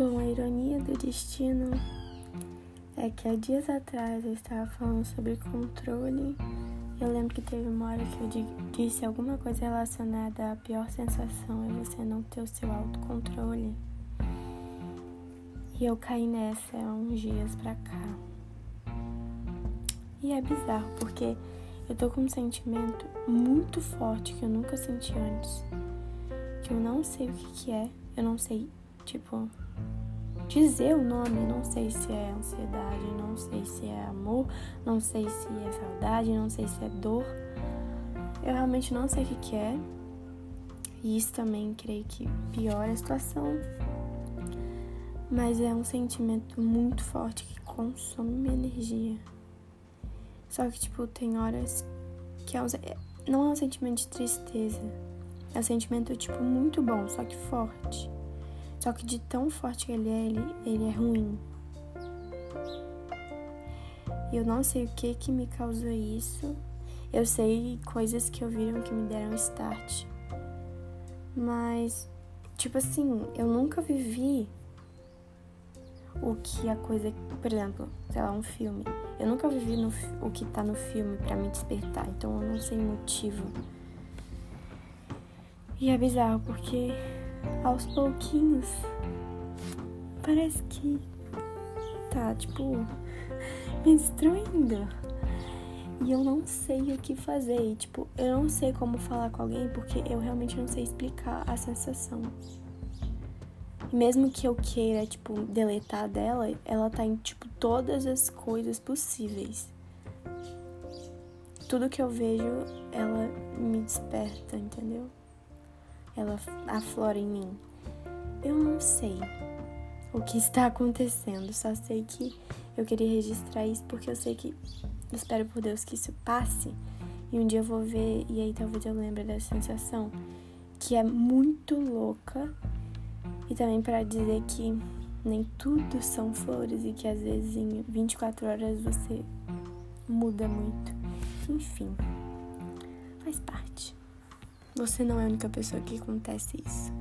Bom, a ironia do destino é que há dias atrás eu estava falando sobre controle. Eu lembro que teve uma hora que eu disse alguma coisa relacionada à pior sensação é você não ter o seu autocontrole. E eu caí nessa há uns dias pra cá. E é bizarro, porque eu tô com um sentimento muito forte que eu nunca senti antes. Que eu não sei o que, que é. Eu não sei, tipo, dizer o nome. Não sei se é ansiedade, não sei se é amor, não sei se é saudade, não sei se é dor. Eu realmente não sei o que, que é. E isso também creio que piora a situação. Mas é um sentimento muito forte que consome minha energia. Só que, tipo, tem horas que é um, não é um sentimento de tristeza. É um sentimento, tipo, muito bom, só que forte. Só que de tão forte que ele é, ele, ele é ruim. Eu não sei o que que me causou isso. Eu sei coisas que eu viram que me deram start. Mas, tipo assim, eu nunca vivi o que a coisa. Por exemplo, sei lá, um filme. Eu nunca vivi no, o que tá no filme para me despertar. Então eu não sei o motivo. E é bizarro porque aos pouquinhos. Parece que tá, tipo, me destruindo. E eu não sei o que fazer. E, tipo, eu não sei como falar com alguém porque eu realmente não sei explicar a sensação. E mesmo que eu queira, tipo, deletar dela, ela tá em, tipo, todas as coisas possíveis. Tudo que eu vejo, ela me desperta, entendeu? Ela aflora em mim. Eu não sei o que está acontecendo, só sei que eu queria registrar isso porque eu sei que espero por Deus que isso passe e um dia eu vou ver e aí talvez eu lembre dessa sensação que é muito louca e também para dizer que nem tudo são flores e que às vezes em 24 horas você muda muito. Enfim, faz parte. Você não é a única pessoa que acontece isso.